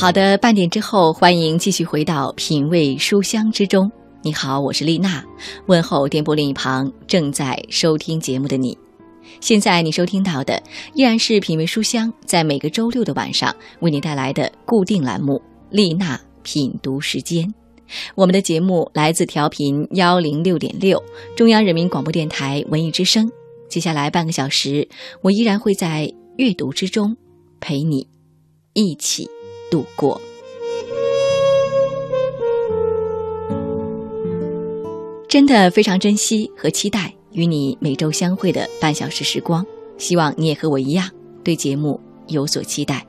好的，半点之后，欢迎继续回到品味书香之中。你好，我是丽娜，问候电波另一旁正在收听节目的你。现在你收听到的依然是品味书香，在每个周六的晚上为你带来的固定栏目——丽娜品读时间。我们的节目来自调频幺零六点六，中央人民广播电台文艺之声。接下来半个小时，我依然会在阅读之中陪你一起。度过，真的非常珍惜和期待与你每周相会的半小时时光。希望你也和我一样对节目有所期待，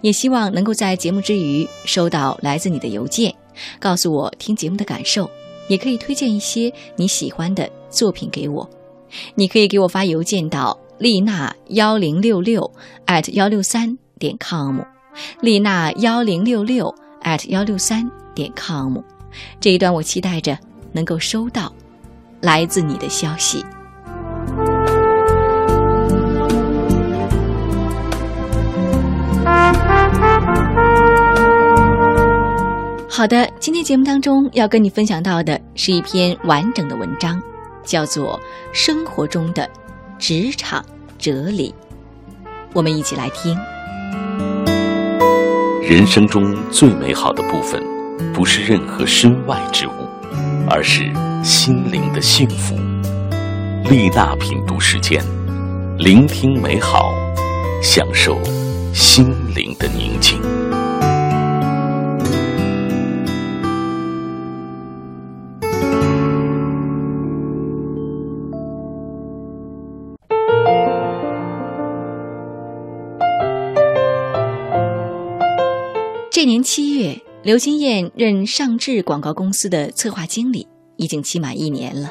也希望能够在节目之余收到来自你的邮件，告诉我听节目的感受，也可以推荐一些你喜欢的作品给我。你可以给我发邮件到丽娜幺零六六 at 幺六三点 com。丽娜幺零六六 at 幺六三点 com，这一段我期待着能够收到来自你的消息。好的，今天节目当中要跟你分享到的是一篇完整的文章，叫做《生活中的职场哲理》，我们一起来听。人生中最美好的部分，不是任何身外之物，而是心灵的幸福。丽娜品读时间，聆听美好，享受心灵的宁静。这年七月，刘金燕任尚志广告公司的策划经理，已经期满一年了，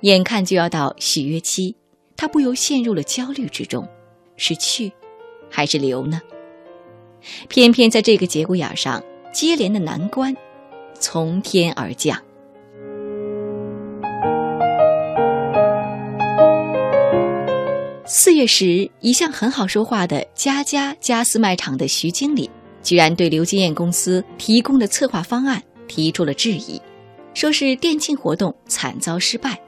眼看就要到续约期，她不由陷入了焦虑之中：是去，还是留呢？偏偏在这个节骨眼上，接连的难关从天而降。四月时，一向很好说话的家家家私卖场的徐经理。居然对刘金燕公司提供的策划方案提出了质疑，说是店庆活动惨遭失败，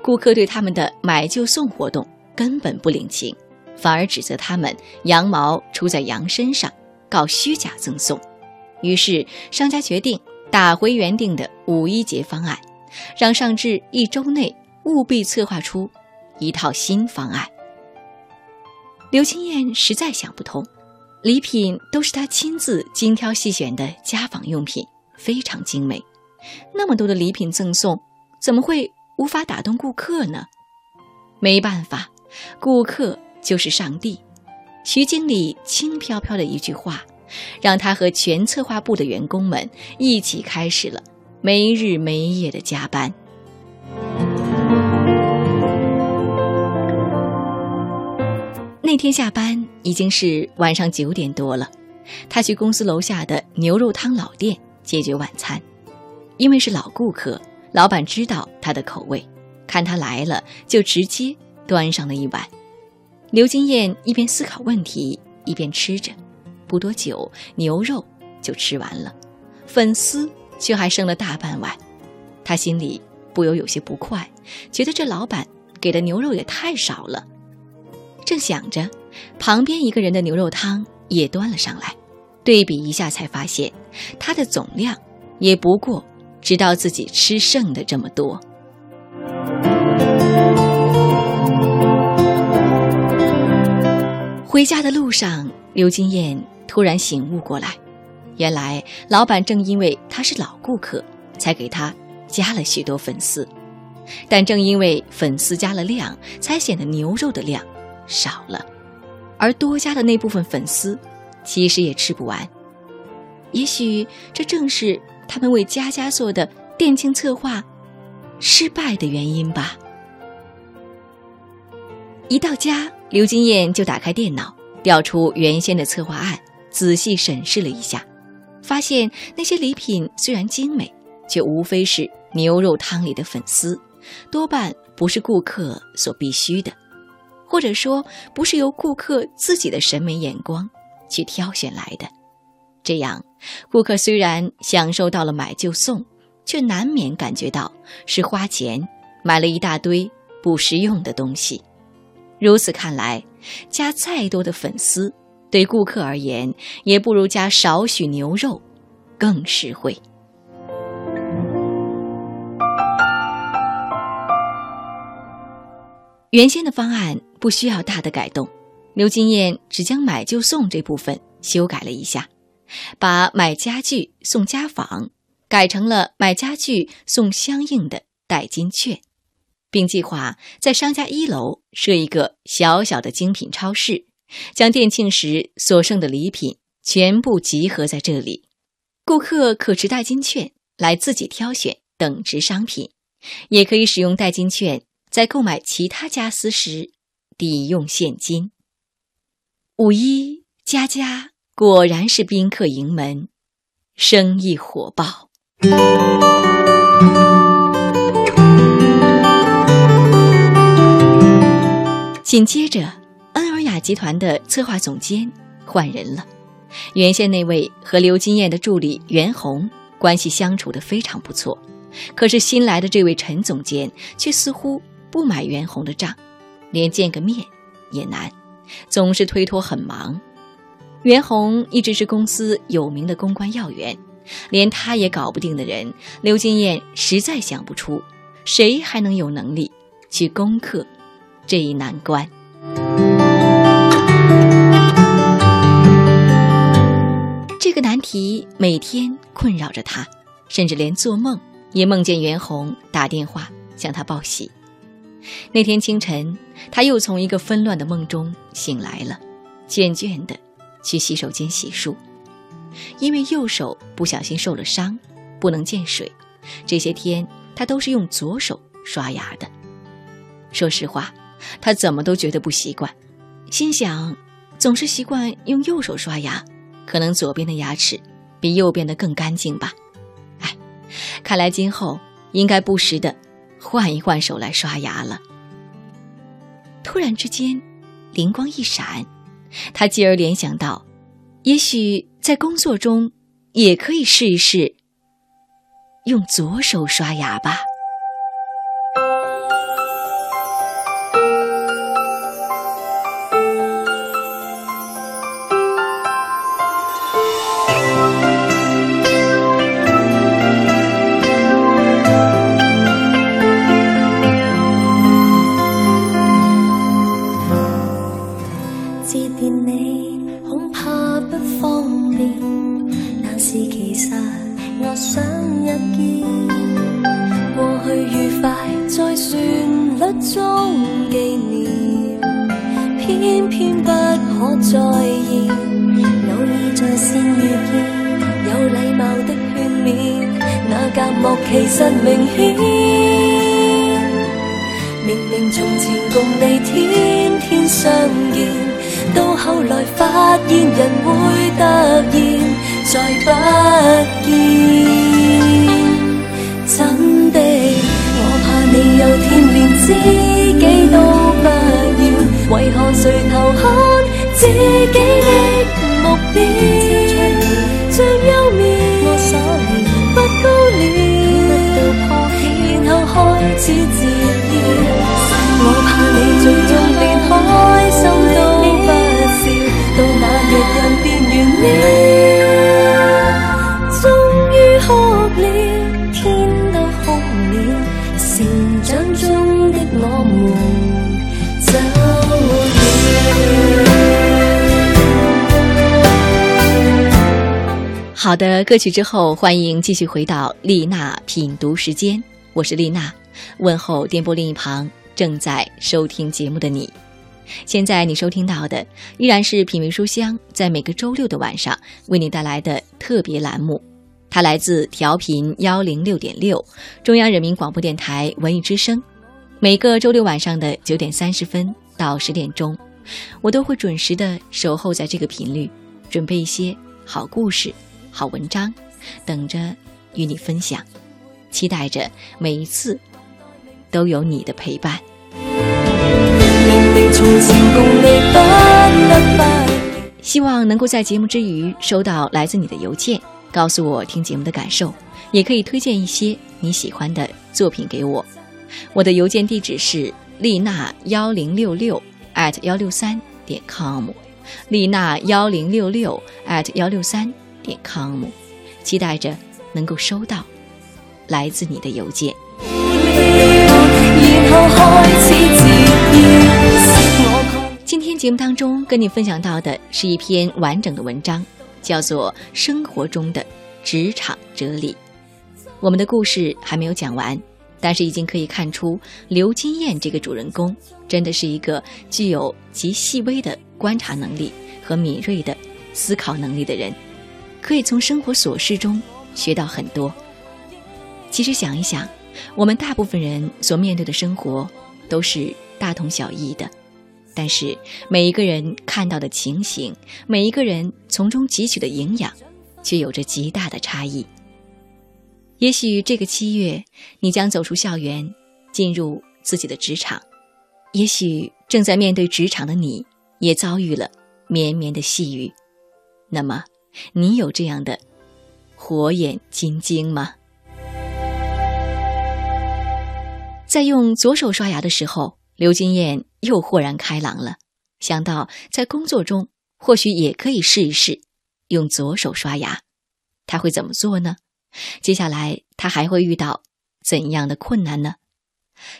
顾客对他们的买就送活动根本不领情，反而指责他们羊毛出在羊身上，搞虚假赠送。于是商家决定打回原定的五一节方案，让上至一周内务必策划出一套新方案。刘金燕实在想不通。礼品都是他亲自精挑细选的家纺用品，非常精美。那么多的礼品赠送，怎么会无法打动顾客呢？没办法，顾客就是上帝。徐经理轻飘飘的一句话，让他和全策划部的员工们一起开始了没日没夜的加班。那天下班已经是晚上九点多了，他去公司楼下的牛肉汤老店解决晚餐。因为是老顾客，老板知道他的口味，看他来了就直接端上了一碗。刘金燕一边思考问题，一边吃着，不多久牛肉就吃完了，粉丝却还剩了大半碗。他心里不由有些不快，觉得这老板给的牛肉也太少了。正想着，旁边一个人的牛肉汤也端了上来，对比一下才发现，它的总量也不过知道自己吃剩的这么多。回家的路上，刘金燕突然醒悟过来，原来老板正因为他是老顾客，才给他加了许多粉丝，但正因为粉丝加了量，才显得牛肉的量。少了，而多加的那部分粉丝，其实也吃不完。也许这正是他们为家家做的店庆策划失败的原因吧。一到家，刘金燕就打开电脑，调出原先的策划案，仔细审视了一下，发现那些礼品虽然精美，却无非是牛肉汤里的粉丝，多半不是顾客所必须的。或者说，不是由顾客自己的审美眼光去挑选来的，这样顾客虽然享受到了买就送，却难免感觉到是花钱买了一大堆不实用的东西。如此看来，加再多的粉丝，对顾客而言，也不如加少许牛肉更实惠。原先的方案不需要大的改动，刘金燕只将买就送这部分修改了一下，把买家具送家纺改成了买家具送相应的代金券，并计划在商家一楼设一个小小的精品超市，将店庆时所剩的礼品全部集合在这里，顾客可持代金券来自己挑选等值商品，也可以使用代金券。在购买其他家私时，抵用现金。五一家家果然是宾客盈门，生意火爆。紧接着，恩尔雅集团的策划总监换人了。原先那位和刘金燕的助理袁红关系相处的非常不错，可是新来的这位陈总监却似乎。不买袁弘的账，连见个面也难，总是推脱很忙。袁弘一直是公司有名的公关要员，连他也搞不定的人，刘金燕实在想不出谁还能有能力去攻克这一难关。这个难题每天困扰着他，甚至连做梦也梦见袁弘打电话向他报喜。那天清晨，他又从一个纷乱的梦中醒来了，倦倦的去洗手间洗漱。因为右手不小心受了伤，不能见水，这些天他都是用左手刷牙的。说实话，他怎么都觉得不习惯，心想，总是习惯用右手刷牙，可能左边的牙齿比右边的更干净吧。哎，看来今后应该不时的。换一换手来刷牙了。突然之间，灵光一闪，他继而联想到，也许在工作中也可以试一试用左手刷牙吧。中纪念偏偏不可再现偶尔在线遇见有礼貌的劝勉那隔膜其实明显明明从前共你天天相见到后来发现人会突然再不见自己都不要，为何垂头看自己的目标，像幽冥我所念不高了。然后开始自怨，我怕你最好的，歌曲之后，欢迎继续回到丽娜品读时间。我是丽娜，问候电波另一旁正在收听节目的你。现在你收听到的依然是品味书香在每个周六的晚上为你带来的特别栏目，它来自调频幺零六点六中央人民广播电台文艺之声。每个周六晚上的九点三十分到十点钟，我都会准时的守候在这个频率，准备一些好故事、好文章，等着与你分享。期待着每一次都有你的陪伴。希望能够在节目之余收到来自你的邮件，告诉我听节目的感受，也可以推荐一些你喜欢的作品给我。我的邮件地址是丽娜幺零六六 at 幺六三点 com，丽娜幺零六六 at 幺六三点 com，期待着能够收到来自你的邮件。今天节目当中跟你分享到的是一篇完整的文章，叫做《生活中的职场哲理》。我们的故事还没有讲完。但是已经可以看出，刘金燕这个主人公真的是一个具有极细微的观察能力和敏锐的思考能力的人，可以从生活琐事中学到很多。其实想一想，我们大部分人所面对的生活都是大同小异的，但是每一个人看到的情形，每一个人从中汲取的营养，却有着极大的差异。也许这个七月，你将走出校园，进入自己的职场；也许正在面对职场的你，也遭遇了绵绵的细雨。那么，你有这样的火眼金睛吗？在用左手刷牙的时候，刘金燕又豁然开朗了，想到在工作中或许也可以试一试用左手刷牙，他会怎么做呢？接下来他还会遇到怎样的困难呢？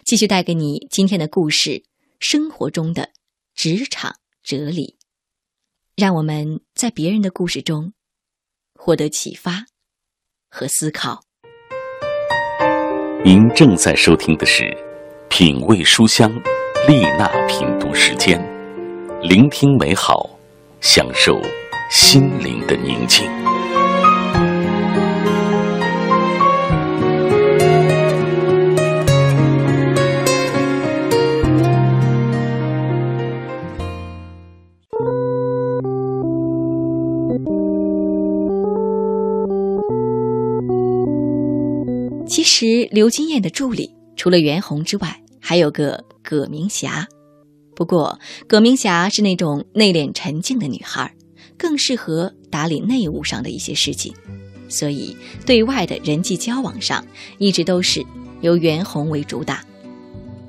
继续带给你今天的故事：生活中的职场哲理，让我们在别人的故事中获得启发和思考。您正在收听的是《品味书香》丽娜品读时间，聆听美好，享受心灵的宁静。时，刘金燕的助理除了袁弘之外，还有个葛明霞。不过，葛明霞是那种内敛沉静的女孩，更适合打理内务上的一些事情，所以对外的人际交往上一直都是由袁弘为主打。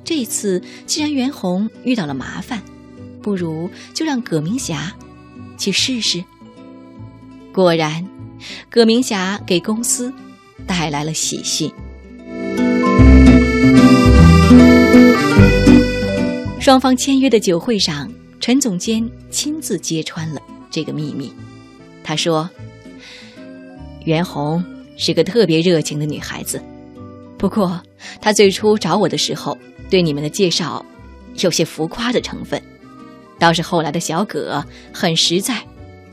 这次既然袁弘遇到了麻烦，不如就让葛明霞去试试。果然，葛明霞给公司。带来了喜讯。双方签约的酒会上，陈总监亲自揭穿了这个秘密。他说：“袁弘是个特别热情的女孩子，不过她最初找我的时候，对你们的介绍有些浮夸的成分。倒是后来的小葛很实在，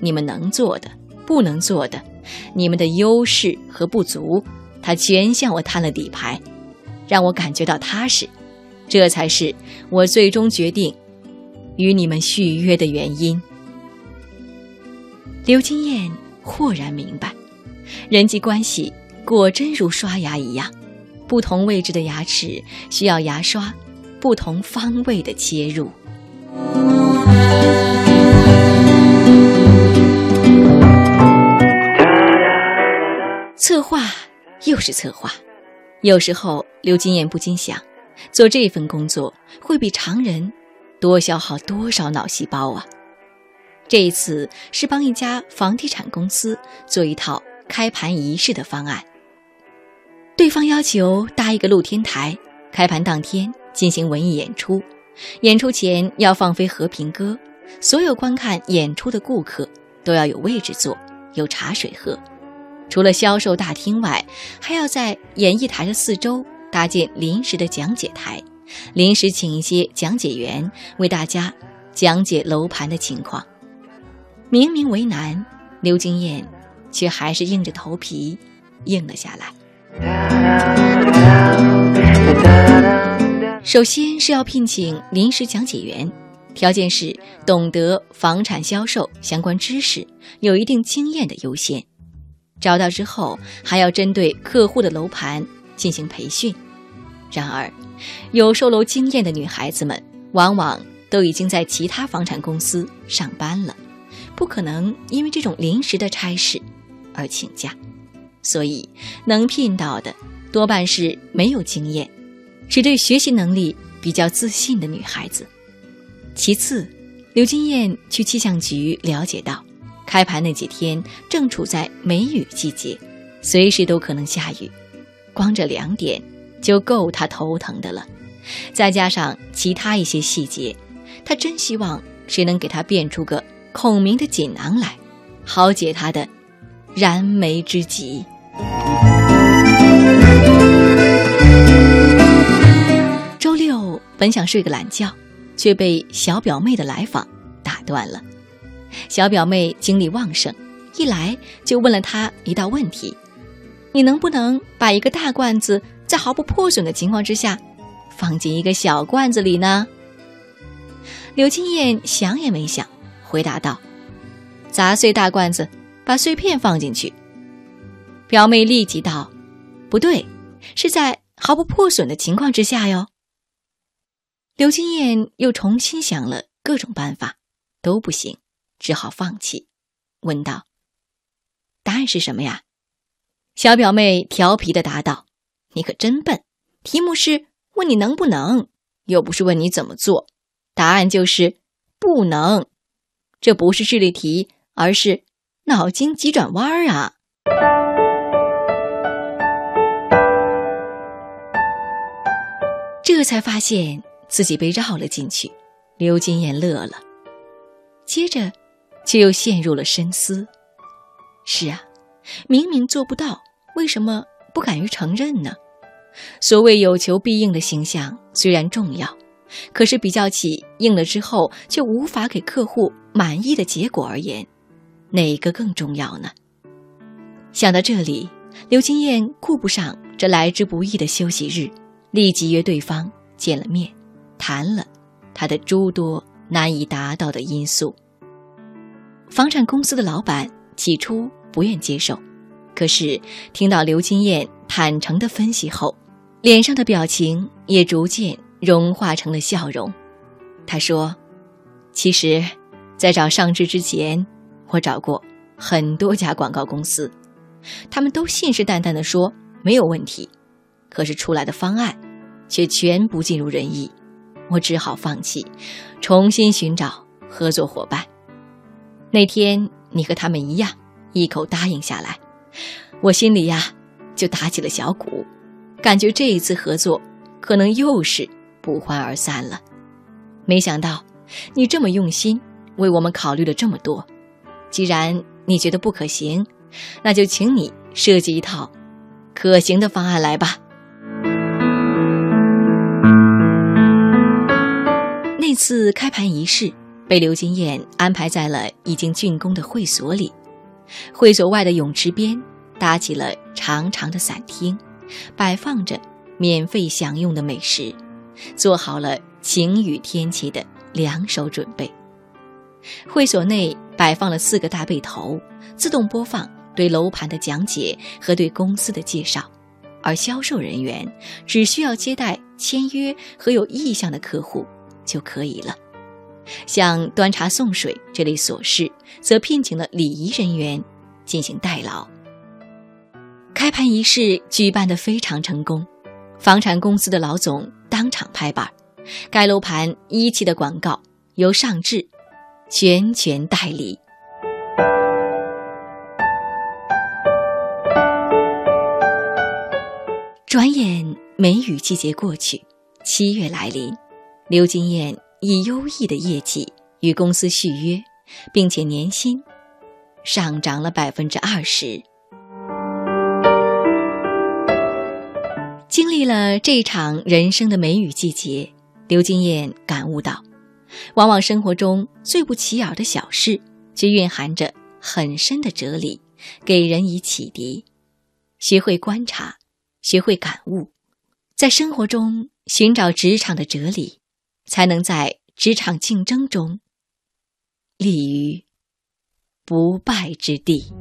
你们能做的，不能做的。”你们的优势和不足，他全向我摊了底牌，让我感觉到踏实，这才是我最终决定与你们续约的原因。刘金燕豁然明白，人际关系果真如刷牙一样，不同位置的牙齿需要牙刷，不同方位的切入。策划又是策划，有时候刘金燕不禁想，做这份工作会比常人多消耗多少脑细胞啊！这一次是帮一家房地产公司做一套开盘仪式的方案，对方要求搭一个露天台，开盘当天进行文艺演出，演出前要放飞和平鸽，所有观看演出的顾客都要有位置坐，有茶水喝。除了销售大厅外，还要在演艺台的四周搭建临时的讲解台，临时请一些讲解员为大家讲解楼盘的情况。明明为难，刘金燕却还是硬着头皮应了下来。首先是要聘请临时讲解员，条件是懂得房产销售相关知识，有一定经验的优先。找到之后，还要针对客户的楼盘进行培训。然而，有售楼经验的女孩子们，往往都已经在其他房产公司上班了，不可能因为这种临时的差事而请假，所以能聘到的多半是没有经验、只对学习能力比较自信的女孩子。其次，刘金燕去气象局了解到，开盘那几天正处在梅雨季节，随时都可能下雨，光这两点就够他头疼的了。再加上其他一些细节，他真希望谁能给他变出个孔明的锦囊来，好解他的燃眉之急。周六本想睡个懒觉。却被小表妹的来访打断了。小表妹精力旺盛，一来就问了他一道问题：“你能不能把一个大罐子在毫不破损的情况之下，放进一个小罐子里呢？”刘金燕想也没想，回答道：“砸碎大罐子，把碎片放进去。”表妹立即道：“不对，是在毫不破损的情况之下哟。”刘金燕又重新想了各种办法，都不行，只好放弃，问道：“答案是什么呀？”小表妹调皮的答道：“你可真笨，题目是问你能不能，又不是问你怎么做，答案就是不能。这不是智力题，而是脑筋急转弯啊！”这才发现。自己被绕了进去，刘金燕乐了，接着却又陷入了深思。是啊，明明做不到，为什么不敢于承认呢？所谓有求必应的形象虽然重要，可是比较起应了之后却无法给客户满意的结果而言，哪个更重要呢？想到这里，刘金燕顾不上这来之不易的休息日，立即约对方见了面。谈了他的诸多难以达到的因素。房产公司的老板起初不愿接受，可是听到刘金燕坦诚的分析后，脸上的表情也逐渐融化成了笑容。他说：“其实，在找上智之前，我找过很多家广告公司，他们都信誓旦旦地说没有问题，可是出来的方案却全不尽如人意。”我只好放弃，重新寻找合作伙伴。那天你和他们一样，一口答应下来，我心里呀就打起了小鼓，感觉这一次合作可能又是不欢而散了。没想到你这么用心，为我们考虑了这么多。既然你觉得不可行，那就请你设计一套可行的方案来吧。那次开盘仪式被刘金燕安排在了已经竣工的会所里，会所外的泳池边搭起了长长的伞厅，摆放着免费享用的美食，做好了晴雨天气的两手准备。会所内摆放了四个大背头，自动播放对楼盘的讲解和对公司的介绍，而销售人员只需要接待签约和有意向的客户。就可以了。像端茶送水这类琐事，则聘请了礼仪人员进行代劳。开盘仪式举办的非常成功，房产公司的老总当场拍板，该楼盘一期的广告由上智全权代理。转眼梅雨季节过去，七月来临。刘金燕以优异的业绩与公司续约，并且年薪上涨了百分之二十。经历了这场人生的梅雨季节，刘金燕感悟到，往往生活中最不起眼的小事，却蕴含着很深的哲理，给人以启迪。学会观察，学会感悟，在生活中寻找职场的哲理。才能在职场竞争中立于不败之地。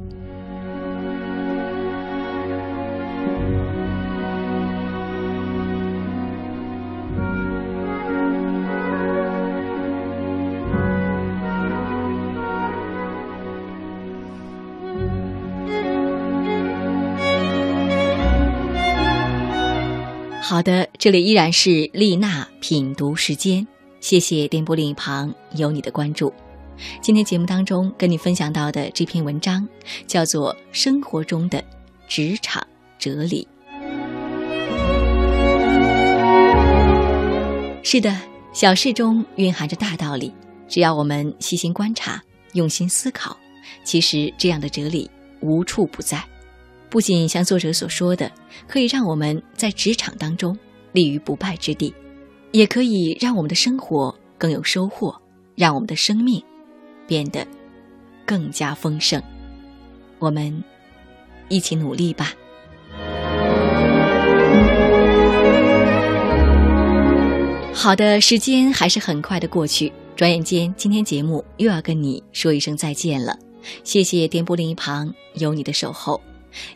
好的，这里依然是丽娜品读时间，谢谢电波另一旁有你的关注。今天节目当中跟你分享到的这篇文章叫做《生活中的职场哲理》。是的，小事中蕴含着大道理，只要我们细心观察、用心思考，其实这样的哲理无处不在。不仅像作者所说的，可以让我们在职场当中立于不败之地，也可以让我们的生活更有收获，让我们的生命变得更加丰盛。我们一起努力吧。好的，时间还是很快的过去，转眼间今天节目又要跟你说一声再见了。谢谢电波另一旁有你的守候。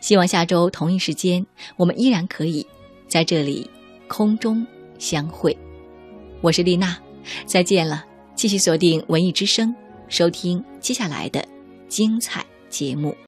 希望下周同一时间，我们依然可以在这里空中相会。我是丽娜，再见了。继续锁定文艺之声，收听接下来的精彩节目。